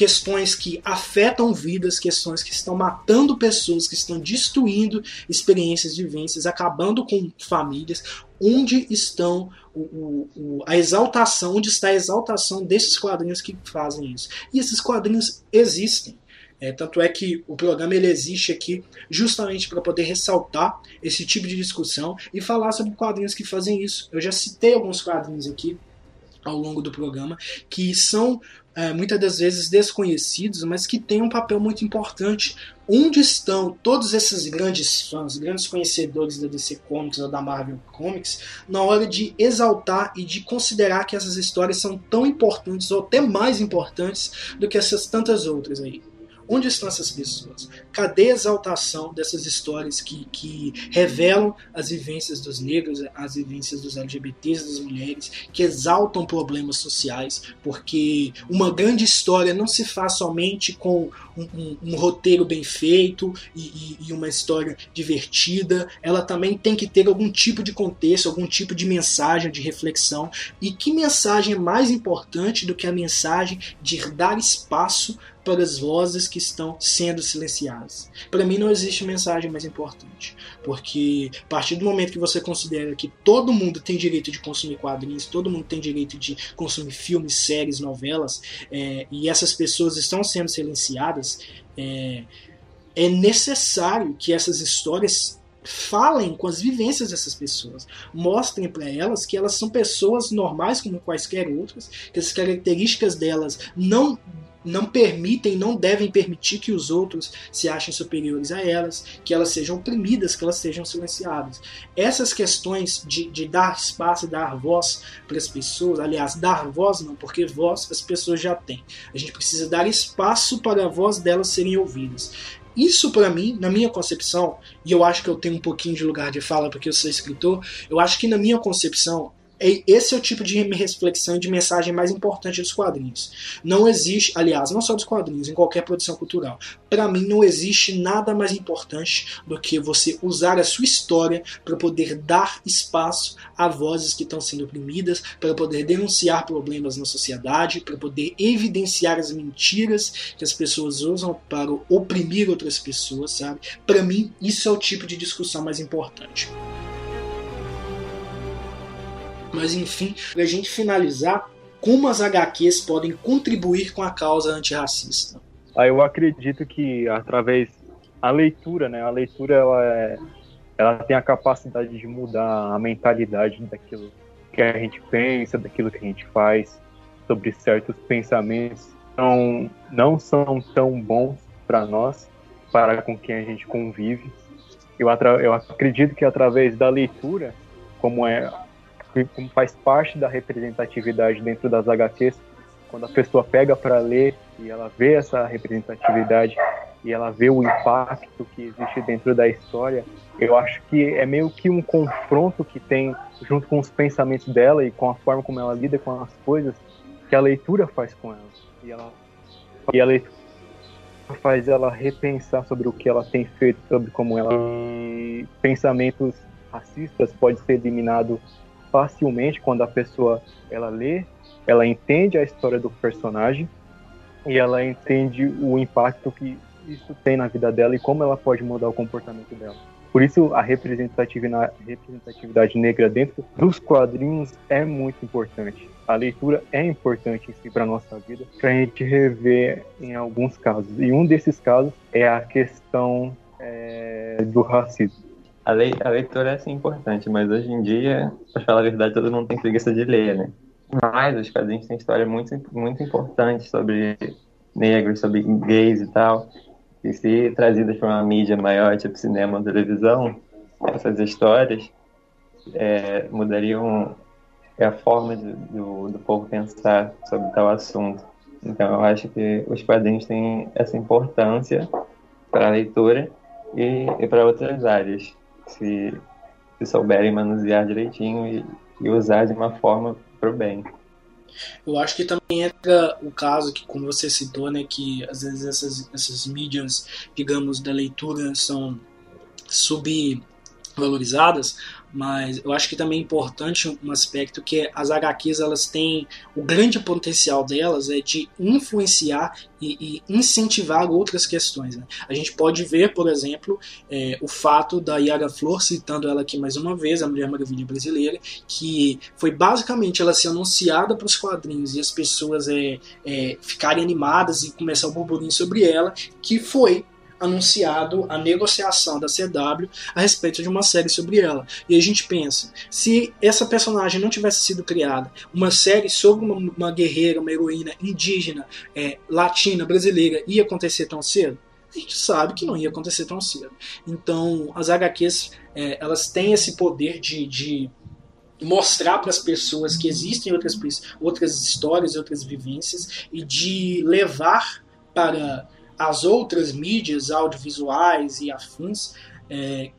S1: questões que afetam vidas, questões que estão matando pessoas, que estão destruindo experiências, vivências, acabando com famílias. Onde estão o, o, a exaltação, onde está a exaltação desses quadrinhos que fazem isso? E esses quadrinhos existem. É, tanto é que o programa ele existe aqui justamente para poder ressaltar esse tipo de discussão e falar sobre quadrinhos que fazem isso. Eu já citei alguns quadrinhos aqui ao longo do programa que são é, muitas das vezes desconhecidos, mas que têm um papel muito importante. Onde estão todos esses grandes fãs, grandes conhecedores da DC Comics ou da Marvel Comics, na hora de exaltar e de considerar que essas histórias são tão importantes ou até mais importantes do que essas tantas outras aí? Onde estão essas pessoas? Cadê a exaltação dessas histórias que, que revelam as vivências dos negros, as vivências dos LGBTs, das mulheres, que exaltam problemas sociais? Porque uma grande história não se faz somente com um, um, um roteiro bem feito e, e, e uma história divertida, ela também tem que ter algum tipo de contexto, algum tipo de mensagem, de reflexão. E que mensagem é mais importante do que a mensagem de dar espaço para as vozes que estão sendo silenciadas. Para mim não existe mensagem mais importante, porque a partir do momento que você considera que todo mundo tem direito de consumir quadrinhos, todo mundo tem direito de consumir filmes, séries, novelas, é, e essas pessoas estão sendo silenciadas, é, é necessário que essas histórias falem com as vivências dessas pessoas, mostrem para elas que elas são pessoas normais como quaisquer outras, que as características delas não não permitem, não devem permitir que os outros se achem superiores a elas, que elas sejam oprimidas, que elas sejam silenciadas. Essas questões de, de dar espaço, dar voz para as pessoas, aliás, dar voz não, porque voz as pessoas já têm. A gente precisa dar espaço para a voz delas serem ouvidas. Isso para mim, na minha concepção, e eu acho que eu tenho um pouquinho de lugar de fala porque eu sou escritor, eu acho que na minha concepção esse é o tipo de reflexão e de mensagem mais importante dos quadrinhos. Não existe, aliás, não só dos quadrinhos, em qualquer produção cultural. Para mim, não existe nada mais importante do que você usar a sua história para poder dar espaço a vozes que estão sendo oprimidas, para poder denunciar problemas na sociedade, para poder evidenciar as mentiras que as pessoas usam para oprimir outras pessoas, sabe? Para mim, isso é o tipo de discussão mais importante. Mas enfim, a gente finalizar, como as HQs podem contribuir com a causa antirracista?
S3: Ah, eu acredito que através a leitura, né? A leitura ela, é, ela tem a capacidade de mudar a mentalidade daquilo que a gente pensa, daquilo que a gente faz, sobre certos pensamentos não não são tão bons para nós, para com quem a gente convive. Eu, eu acredito que através da leitura, como é como faz parte da representatividade dentro das HQs, quando a pessoa pega para ler e ela vê essa representatividade e ela vê o impacto que existe dentro da história, eu acho que é meio que um confronto que tem junto com os pensamentos dela e com a forma como ela lida com as coisas que a leitura faz com ela. E, ela, e a leitura faz ela repensar sobre o que ela tem feito, sobre como ela e pensamentos racistas pode ser eliminado facilmente quando a pessoa ela lê, ela entende a história do personagem e ela entende o impacto que isso tem na vida dela e como ela pode mudar o comportamento dela. Por isso, a representatividade, negra dentro dos quadrinhos é muito importante. A leitura é importante em si para a nossa vida, para a gente rever em alguns casos. E um desses casos é a questão é, do racismo.
S2: A, lei, a leitura é sim importante, mas hoje em dia, para falar a verdade, todo mundo tem preguiça de ler, né? Mas os quadrinhos têm história muito, muito importante sobre negros, sobre gays e tal. E se trazidas para uma mídia maior, tipo cinema televisão, essas histórias é, mudariam a forma de, do, do povo pensar sobre tal assunto. Então, eu acho que os quadrinhos têm essa importância para a leitura e, e para outras áreas, se, se souberem manusear direitinho e, e usar de uma forma para o bem.
S1: Eu acho que também entra o caso que, como você citou, né, que às vezes essas, essas mídias, digamos, da leitura são subvalorizadas, mas eu acho que também é importante um aspecto que as HQs elas têm o grande potencial delas é de influenciar e, e incentivar outras questões. Né? A gente pode ver, por exemplo, é, o fato da Yara Flor, citando ela aqui mais uma vez, a Mulher Maravilha brasileira, que foi basicamente ela ser anunciada para os quadrinhos e as pessoas é, é, ficarem animadas e começar o burburinho sobre ela, que foi anunciado a negociação da CW a respeito de uma série sobre ela. E a gente pensa, se essa personagem não tivesse sido criada, uma série sobre uma, uma guerreira, uma heroína indígena, é, latina, brasileira, ia acontecer tão cedo? A gente sabe que não ia acontecer tão cedo. Então, as HQs, é, elas têm esse poder de, de mostrar para as pessoas que existem outras, outras histórias, outras vivências e de levar para as outras mídias audiovisuais e afins é,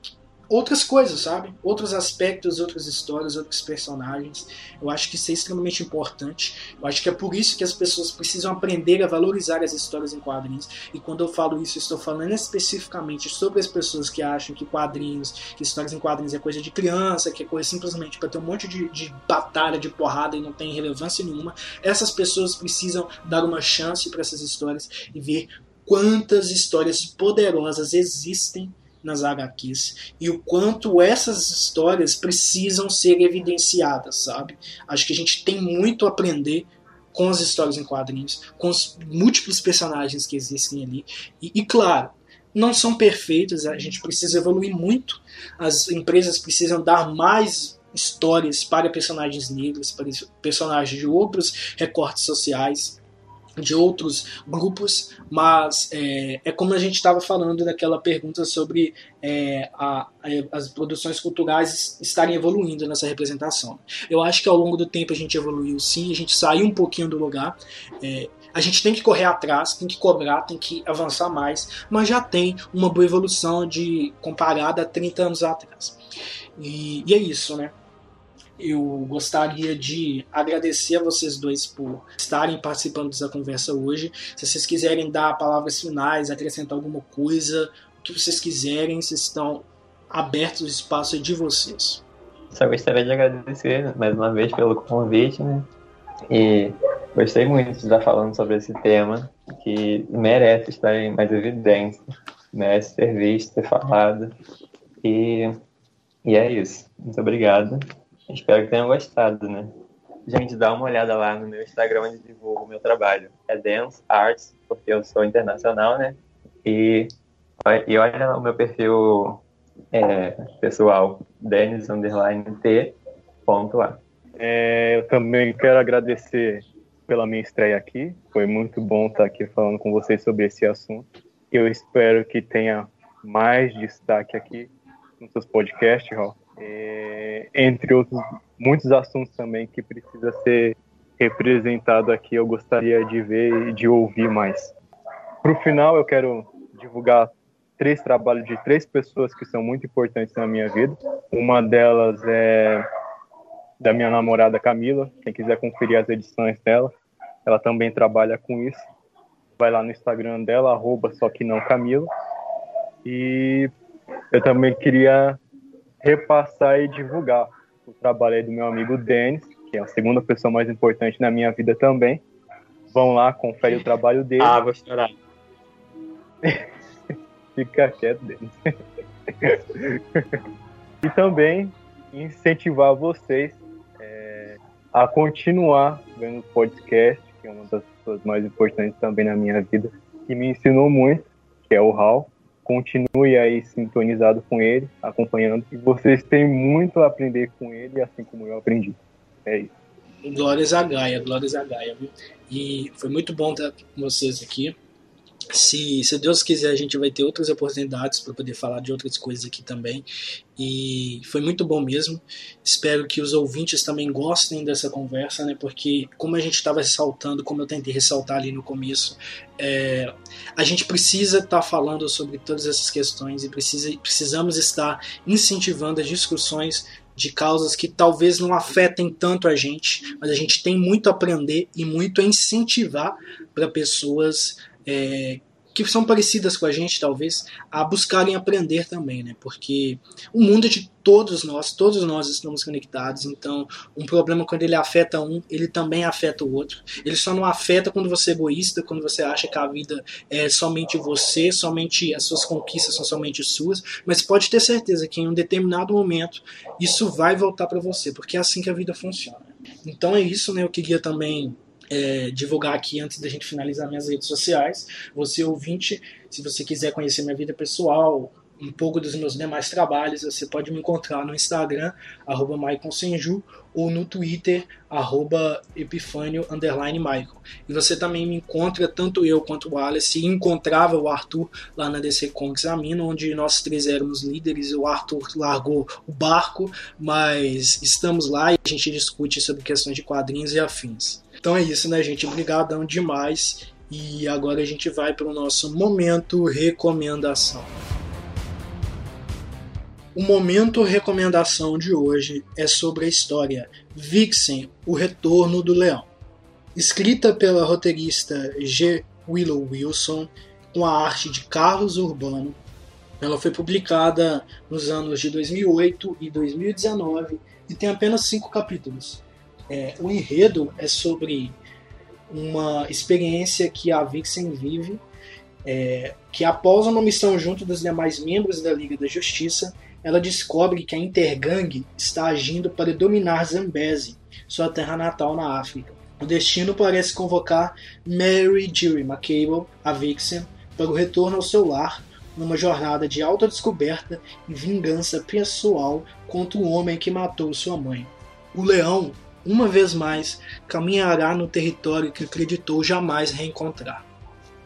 S1: outras coisas, sabe? Outros aspectos, outras histórias, outros personagens. Eu acho que isso é extremamente importante. Eu acho que é por isso que as pessoas precisam aprender a valorizar as histórias em quadrinhos. E quando eu falo isso, eu estou falando especificamente sobre as pessoas que acham que quadrinhos, que histórias em quadrinhos é coisa de criança, que é coisa simplesmente para ter um monte de, de batalha, de porrada e não tem relevância nenhuma. Essas pessoas precisam dar uma chance para essas histórias e ver quantas histórias poderosas existem nas HQs e o quanto essas histórias precisam ser evidenciadas, sabe? Acho que a gente tem muito a aprender com as histórias em quadrinhos, com os múltiplos personagens que existem ali. E, e claro, não são perfeitos, a gente precisa evoluir muito. As empresas precisam dar mais histórias para personagens negros, para personagens de outros recortes sociais de outros grupos, mas é, é como a gente estava falando naquela pergunta sobre é, a, a, as produções culturais estarem evoluindo nessa representação. Eu acho que ao longo do tempo a gente evoluiu sim, a gente saiu um pouquinho do lugar. É, a gente tem que correr atrás, tem que cobrar, tem que avançar mais, mas já tem uma boa evolução de comparada a 30 anos atrás. E, e é isso, né? Eu gostaria de agradecer a vocês dois por estarem participando dessa conversa hoje. Se vocês quiserem dar palavras finais, acrescentar alguma coisa, o que vocês quiserem, vocês estão abertos, o espaço é de vocês.
S2: Só gostaria de agradecer mais uma vez pelo convite, né? E gostei muito de estar falando sobre esse tema que merece estar em mais evidência, merece ser visto, ser falado. E, e é isso. Muito obrigado. Espero que tenham gostado, né? Gente, dá uma olhada lá no meu Instagram onde divulgo o meu trabalho. É Dance Arts, porque eu sou internacional, né? E, e olha o meu perfil é, pessoal, Denis A.
S3: É, eu também quero agradecer pela minha estreia aqui. Foi muito bom estar aqui falando com vocês sobre esse assunto. Eu espero que tenha mais destaque aqui nos seus podcasts, Raul é, entre outros muitos assuntos também que precisa ser representado aqui. Eu gostaria de ver e de ouvir mais. Para o final, eu quero divulgar três trabalhos de três pessoas que são muito importantes na minha vida. Uma delas é da minha namorada Camila. Quem quiser conferir as edições dela, ela também trabalha com isso. Vai lá no Instagram dela, arroba só que não Camila. E eu também queria repassar e divulgar o trabalho do meu amigo Denis, que é a segunda pessoa mais importante na minha vida também. Vão lá, confere o trabalho dele.
S2: Ah, vou chorar.
S3: Fica quieto, Denis. e também incentivar vocês é, a continuar vendo o podcast, que é uma das pessoas mais importantes também na minha vida, que me ensinou muito, que é o Hal. Continue aí sintonizado com ele, acompanhando. E vocês têm muito a aprender com ele, assim como eu aprendi. É isso.
S1: Glórias a Gaia, glórias a Gaia, viu? E foi muito bom estar com vocês aqui. Se, se Deus quiser, a gente vai ter outras oportunidades para poder falar de outras coisas aqui também. E foi muito bom mesmo. Espero que os ouvintes também gostem dessa conversa, né? Porque, como a gente estava ressaltando, como eu tentei ressaltar ali no começo, é, a gente precisa estar tá falando sobre todas essas questões e precisa, precisamos estar incentivando as discussões de causas que talvez não afetem tanto a gente, mas a gente tem muito a aprender e muito a incentivar para pessoas é, que são parecidas com a gente, talvez, a buscarem aprender também, né? Porque o mundo é de todos nós, todos nós estamos conectados, então um problema quando ele afeta um, ele também afeta o outro. Ele só não afeta quando você é egoísta, quando você acha que a vida é somente você, somente as suas conquistas são somente suas, mas pode ter certeza que em um determinado momento isso vai voltar para você, porque é assim que a vida funciona. Então é isso, né? Eu queria também é, divulgar aqui antes da gente finalizar minhas redes sociais. Você ouvinte, se você quiser conhecer minha vida pessoal, um pouco dos meus demais trabalhos, você pode me encontrar no Instagram, arroba ou no Twitter, arroba Epifânio, Michael. E você também me encontra, tanto eu quanto o Wallace, e encontrava o Arthur lá na DC Comics Amino, onde nós três éramos líderes, o Arthur largou o barco, mas estamos lá e a gente discute sobre questões de quadrinhos e afins. Então é isso, né, gente? Obrigadão demais. E agora a gente vai para o nosso momento recomendação. O momento recomendação de hoje é sobre a história Vixen, o Retorno do Leão. Escrita pela roteirista G. Willow Wilson, com a arte de Carlos Urbano, ela foi publicada nos anos de 2008 e 2019 e tem apenas cinco capítulos. É, o enredo é sobre uma experiência que a Vixen vive, é, que após uma missão junto dos demais membros da Liga da Justiça, ela descobre que a Intergang está agindo para dominar Zambezi, sua terra natal na África. O destino parece convocar Mary Jerry McCable, a Vixen, para o retorno ao seu lar, numa jornada de autodescoberta e vingança pessoal contra o homem que matou sua mãe. O leão uma vez mais, caminhará no território que acreditou jamais reencontrar.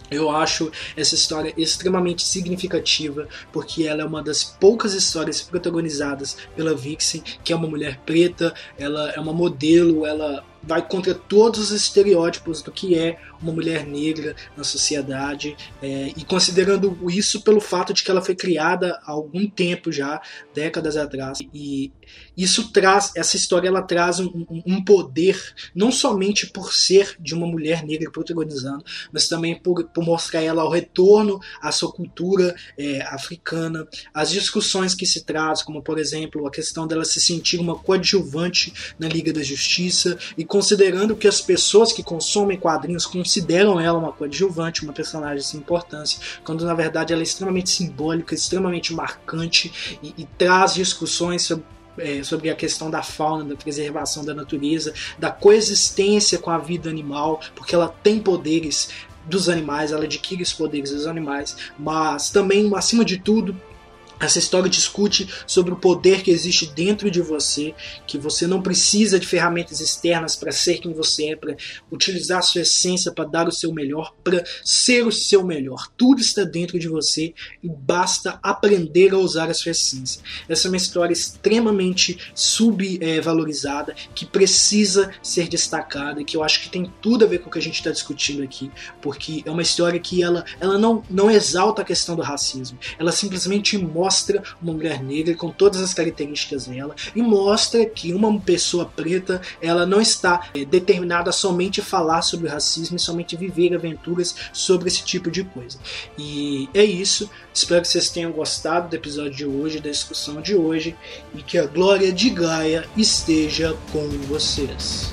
S1: Eu acho essa história extremamente significativa porque ela é uma das poucas histórias protagonizadas pela Vixen, que é uma mulher preta, ela é uma modelo, ela vai contra todos os estereótipos do que é uma mulher negra na sociedade é, e considerando isso pelo fato de que ela foi criada há algum tempo já, décadas atrás e isso traz essa história ela traz um, um poder não somente por ser de uma mulher negra protagonizando, mas também por, por mostrar ela ao retorno à sua cultura é, africana, as discussões que se traz, como por exemplo a questão dela se sentir uma coadjuvante na Liga da Justiça e considerando que as pessoas que consomem quadrinhos consideram ela uma coadjuvante, uma personagem sem importância, quando na verdade ela é extremamente simbólica, extremamente marcante e, e traz discussões sobre é, sobre a questão da fauna, da preservação da natureza, da coexistência com a vida animal, porque ela tem poderes dos animais, ela adquire os poderes dos animais, mas também, acima de tudo, essa história discute sobre o poder que existe dentro de você, que você não precisa de ferramentas externas para ser quem você é, para utilizar a sua essência para dar o seu melhor, para ser o seu melhor. Tudo está dentro de você e basta aprender a usar a sua essência. Essa é uma história extremamente subvalorizada, que precisa ser destacada, que eu acho que tem tudo a ver com o que a gente está discutindo aqui, porque é uma história que ela, ela não, não exalta a questão do racismo, ela simplesmente mostra mostra uma mulher negra com todas as características dela e mostra que uma pessoa preta ela não está é, determinada a somente falar sobre racismo e somente viver aventuras sobre esse tipo de coisa. E é isso. Espero que vocês tenham gostado do episódio de hoje, da discussão de hoje e que a glória de Gaia esteja com vocês.